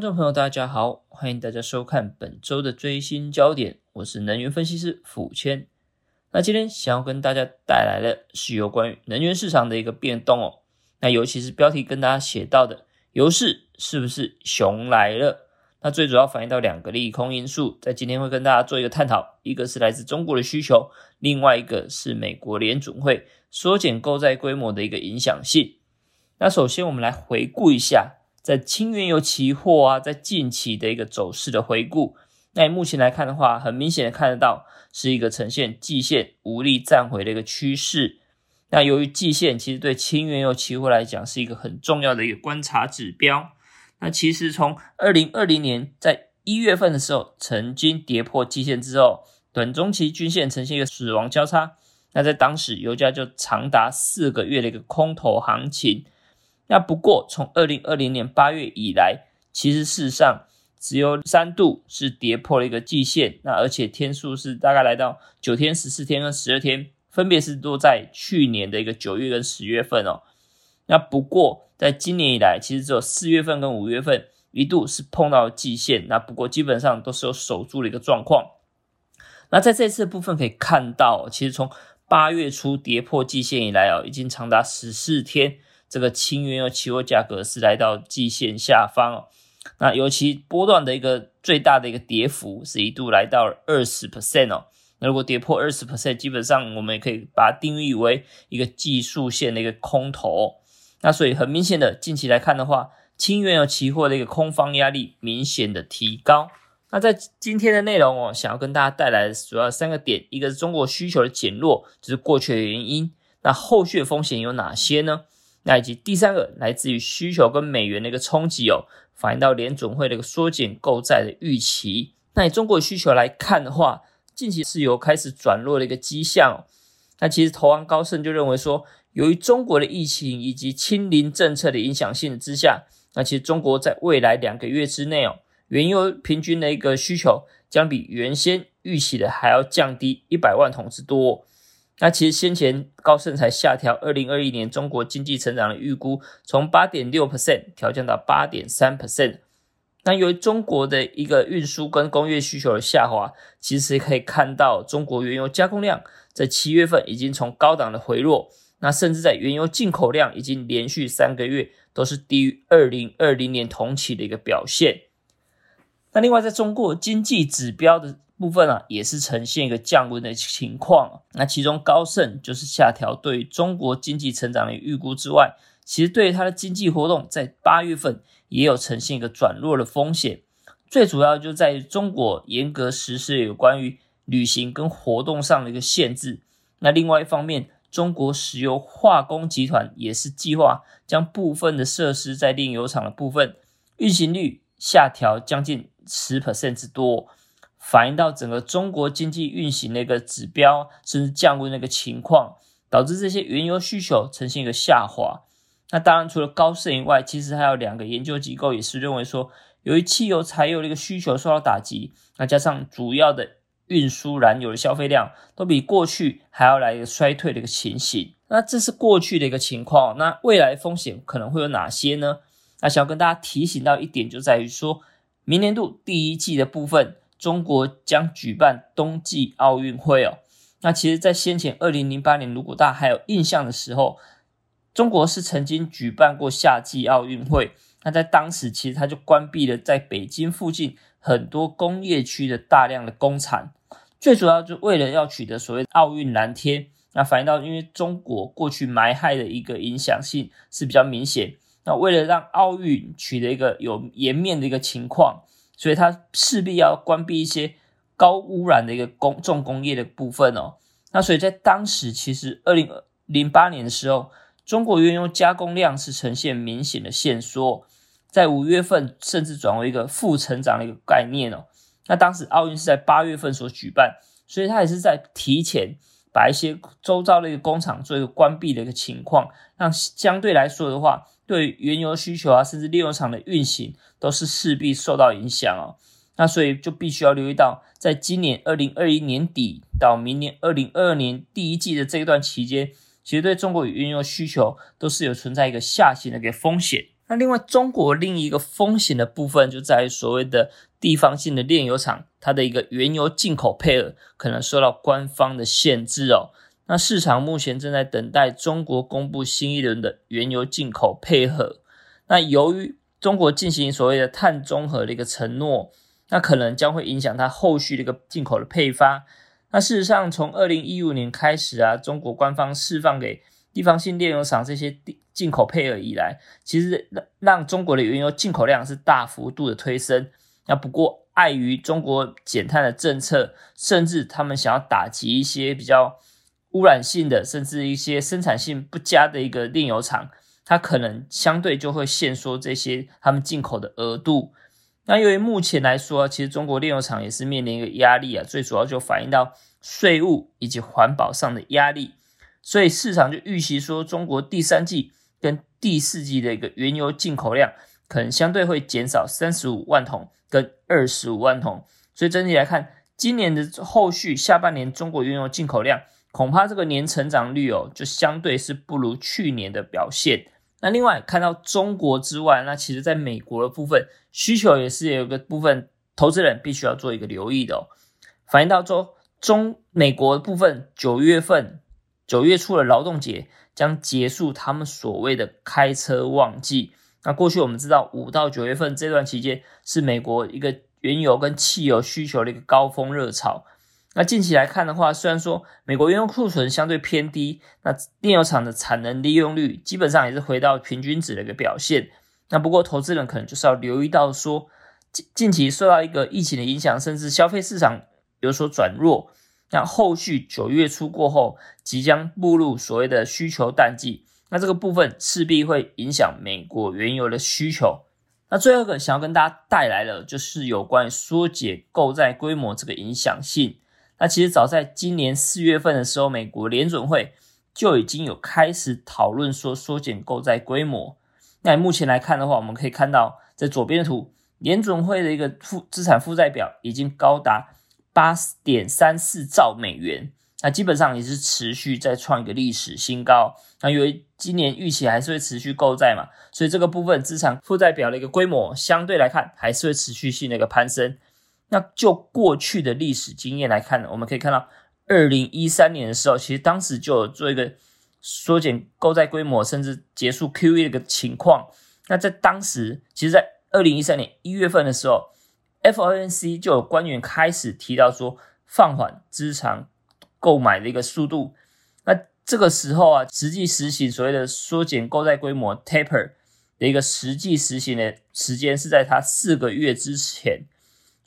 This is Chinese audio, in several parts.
观众朋友，大家好，欢迎大家收看本周的最新焦点，我是能源分析师傅谦。那今天想要跟大家带来的是有关于能源市场的一个变动哦。那尤其是标题跟大家写到的，油市是不是熊来了？那最主要反映到两个利空因素，在今天会跟大家做一个探讨，一个是来自中国的需求，另外一个是美国联准会缩减购债规模的一个影响性。那首先我们来回顾一下。在轻原油期货啊，在近期的一个走势的回顾，那目前来看的话，很明显的看得到是一个呈现季线无力站回的一个趋势。那由于季线其实对轻原油期货来讲是一个很重要的一个观察指标。那其实从二零二零年在一月份的时候，曾经跌破季线之后，短中期均线呈现一个死亡交叉。那在当时油价就长达四个月的一个空头行情。那不过，从二零二零年八月以来，其实事实上只有三度是跌破了一个季线，那而且天数是大概来到九天、十四天跟十二天，分别是落在去年的一个九月跟十月份哦。那不过，在今年以来，其实只有四月份跟五月份一度是碰到季线，那不过基本上都是有守住的一个状况。那在这次的部分可以看到，其实从八月初跌破季线以来哦，已经长达十四天。这个轻原油期货价格是来到季线下方哦，那尤其波段的一个最大的一个跌幅是一度来到二十 percent 哦，那如果跌破二十 percent，基本上我们也可以把它定义为一个技术线的一个空头，那所以很明显的近期来看的话，轻原油期货的一个空方压力明显的提高。那在今天的内容哦，想要跟大家带来的主要三个点，一个是中国需求的减弱，就是过去的原因，那后续的风险有哪些呢？那以及第三个来自于需求跟美元的一个冲击哦，反映到联准会的一个缩减购债的预期。那以中国需求来看的话，近期是有开始转弱的一个迹象。那其实投行高盛就认为说，由于中国的疫情以及清零政策的影响性之下，那其实中国在未来两个月之内哦，原油平均的一个需求将比原先预期的还要降低一百万桶之多。那其实先前高盛才下调二零二一年中国经济成长的预估，从八点六 percent 调降到八点三 percent。那由于中国的一个运输跟工业需求的下滑，其实可以看到中国原油加工量在七月份已经从高档的回落，那甚至在原油进口量已经连续三个月都是低于二零二零年同期的一个表现。那另外在中国经济指标的。部分啊，也是呈现一个降温的情况。那其中高盛就是下调对中国经济成长的预估之外，其实对于它的经济活动在八月份也有呈现一个转弱的风险。最主要就在于中国严格实施有关于旅行跟活动上的一个限制。那另外一方面，中国石油化工集团也是计划将部分的设施在炼油厂的部分运行率下调将近十 percent 之多。反映到整个中国经济运行的一个指标，甚至降温的一个情况，导致这些原油需求呈现一个下滑。那当然，除了高盛以外，其实还有两个研究机构也是认为说，由于汽油、柴油的一个需求受到打击，那加上主要的运输燃油的消费量都比过去还要来一个衰退的一个情形。那这是过去的一个情况。那未来风险可能会有哪些呢？那想要跟大家提醒到一点，就在于说明年度第一季的部分。中国将举办冬季奥运会哦。那其实，在先前二零零八年，如果大家还有印象的时候，中国是曾经举办过夏季奥运会。那在当时，其实它就关闭了在北京附近很多工业区的大量的工厂，最主要就为了要取得所谓奥运蓝天。那反映到，因为中国过去埋害的一个影响性是比较明显。那为了让奥运取得一个有颜面的一个情况。所以它势必要关闭一些高污染的一个工重工业的部分哦。那所以在当时，其实二零零八年的时候，中国原油加工量是呈现明显的限缩，在五月份甚至转为一个负成长的一个概念哦。那当时奥运是在八月份所举办，所以它也是在提前把一些周遭的一个工厂做一个关闭的一个情况，让相对来说的话。对原油需求啊，甚至炼油厂的运行都是势必受到影响哦。那所以就必须要留意到，在今年二零二一年底到明年二零二二年第一季的这一段期间，其实对中国原油需求都是有存在一个下行的一个风险。那另外，中国另一个风险的部分就在于所谓的地方性的炼油厂，它的一个原油进口配额可能受到官方的限制哦。那市场目前正在等待中国公布新一轮的原油进口配合。那由于中国进行所谓的碳中和的一个承诺，那可能将会影响它后续的一个进口的配发。那事实上，从二零一五年开始啊，中国官方释放给地方性炼油厂这些进口配额以来，其实让让中国的原油进口量是大幅度的推升。那不过碍于中国减碳的政策，甚至他们想要打击一些比较。污染性的，甚至一些生产性不佳的一个炼油厂，它可能相对就会限缩这些他们进口的额度。那由于目前来说，其实中国炼油厂也是面临一个压力啊，最主要就反映到税务以及环保上的压力，所以市场就预期说，中国第三季跟第四季的一个原油进口量可能相对会减少三十五万桶跟二十五万桶。所以整体来看，今年的后续下半年中国原油进口量。恐怕这个年成长率哦，就相对是不如去年的表现。那另外看到中国之外，那其实在美国的部分需求也是有个部分投资人必须要做一个留意的哦。反映到说中美国部分，九月份九月初的劳动节将结束他们所谓的开车旺季。那过去我们知道五到九月份这段期间是美国一个原油跟汽油需求的一个高峰热潮。那近期来看的话，虽然说美国原油库存相对偏低，那炼油厂的产能利用率基本上也是回到平均值的一个表现。那不过投资人可能就是要留意到说，近近期受到一个疫情的影响，甚至消费市场有所转弱。那后续九月初过后，即将步入所谓的需求淡季，那这个部分势必会影响美国原油的需求。那最后一个想要跟大家带来的，就是有关于缩减购债规模这个影响性。那其实早在今年四月份的时候，美国联准会就已经有开始讨论说缩减购债规模。那目前来看的话，我们可以看到在左边的图，联准会的一个负资产负债表已经高达八点三四兆美元，那基本上也是持续在创一个历史新高。那因为今年预期还是会持续购债嘛，所以这个部分资产负债表的一个规模相对来看还是会持续性的一个攀升。那就过去的历史经验来看呢，我们可以看到，二零一三年的时候，其实当时就有做一个缩减购债规模，甚至结束 QE 的一个情况。那在当时，其实，在二零一三年一月份的时候，FOMC 就有官员开始提到说，放缓资产购买的一个速度。那这个时候啊，实际实行所谓的缩减购债规模 （taper） 的一个实际实行的时间是在它四个月之前。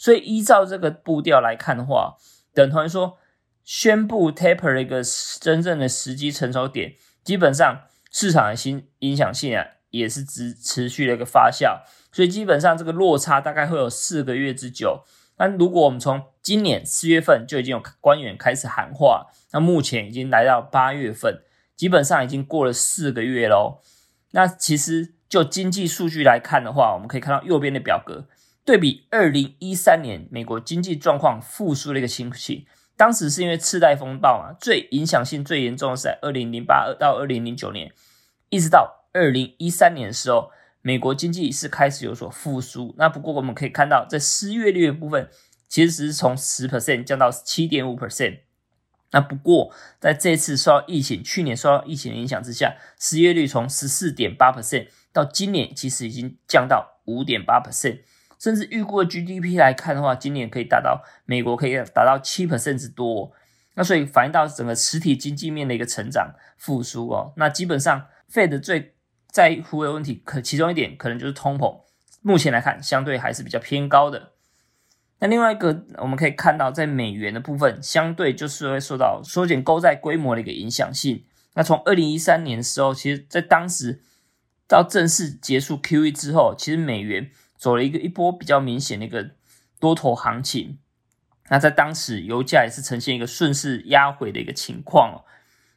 所以依照这个步调来看的话，等同于说宣布 taper 的一个真正的时机成熟点，基本上市场的新影响性啊也是持持续的一个发酵，所以基本上这个落差大概会有四个月之久。那如果我们从今年四月份就已经有官员开始喊话，那目前已经来到八月份，基本上已经过了四个月喽。那其实就经济数据来看的话，我们可以看到右边的表格。对比二零一三年美国经济状况复苏的一个情形，当时是因为次贷风暴嘛，最影响性最严重的是在二零零八到二零零九年，一直到二零一三年的时候，美国经济是开始有所复苏。那不过我们可以看到，在失业率的部分，其实只是从十 percent 降到七点五 percent。那不过在这次受到疫情，去年受到疫情的影响之下，失业率从十四点八 percent 到今年其实已经降到五点八 percent。甚至预估的 GDP 来看的话，今年可以达到美国可以达到七 percent 之多，那所以反映到整个实体经济面的一个成长复苏哦。那基本上 Fed 最在乎的问题，可其中一点可能就是通膨，目前来看相对还是比较偏高的。那另外一个我们可以看到，在美元的部分，相对就是会受到缩减购债规模的一个影响性。那从二零一三年的时候，其实在当时到正式结束 QE 之后，其实美元。走了一个一波比较明显的一个多头行情，那在当时油价也是呈现一个顺势压回的一个情况哦。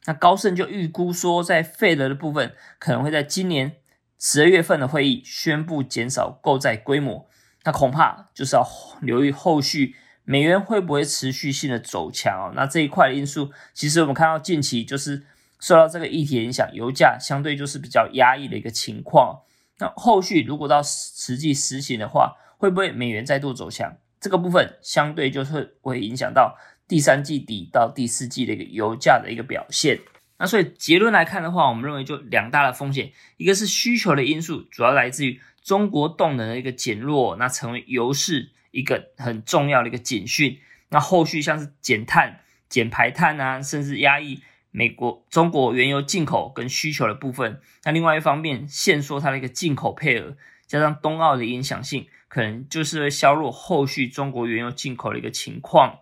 那高盛就预估说，在费德的部分可能会在今年十二月份的会议宣布减少购债规模，那恐怕就是要留意后续美元会不会持续性的走强哦。那这一块的因素，其实我们看到近期就是受到这个议题影响，油价相对就是比较压抑的一个情况。那后续如果到实际实行的话，会不会美元再度走强？这个部分相对就是会影响到第三季底到第四季的一个油价的一个表现。那所以结论来看的话，我们认为就两大的风险，一个是需求的因素，主要来自于中国动能的一个减弱，那成为油市一个很重要的一个警讯。那后续像是减碳、减排碳啊，甚至压抑美国、中国原油进口跟需求的部分。那另外一方面，限缩它的一个进口配额，加上冬奥的影响性，可能就是会削弱后续中国原油进口的一个情况。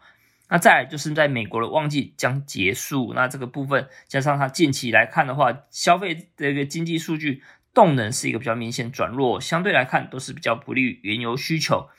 那再来就是在美国的旺季将结束，那这个部分加上它近期来看的话，消费的一个经济数据动能是一个比较明显转弱，相对来看都是比较不利于原油需求。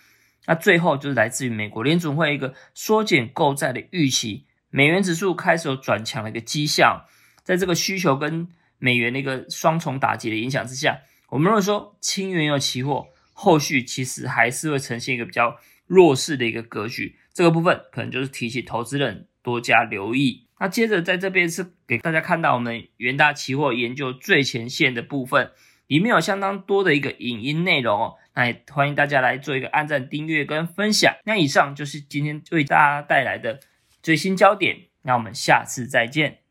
那最后就是来自于美国联总会一个缩减购债的预期，美元指数开始有转强的一个迹象，在这个需求跟美元的一个双重打击的影响之下，我们如果说轻原油期货后续其实还是会呈现一个比较弱势的一个格局。这个部分可能就是提醒投资人多加留意。那接着在这边是给大家看到我们元大期货研究最前线的部分，里面有相当多的一个影音内容哦。那也欢迎大家来做一个按赞、订阅跟分享。那以上就是今天为大家带来的最新焦点。那我们下次再见。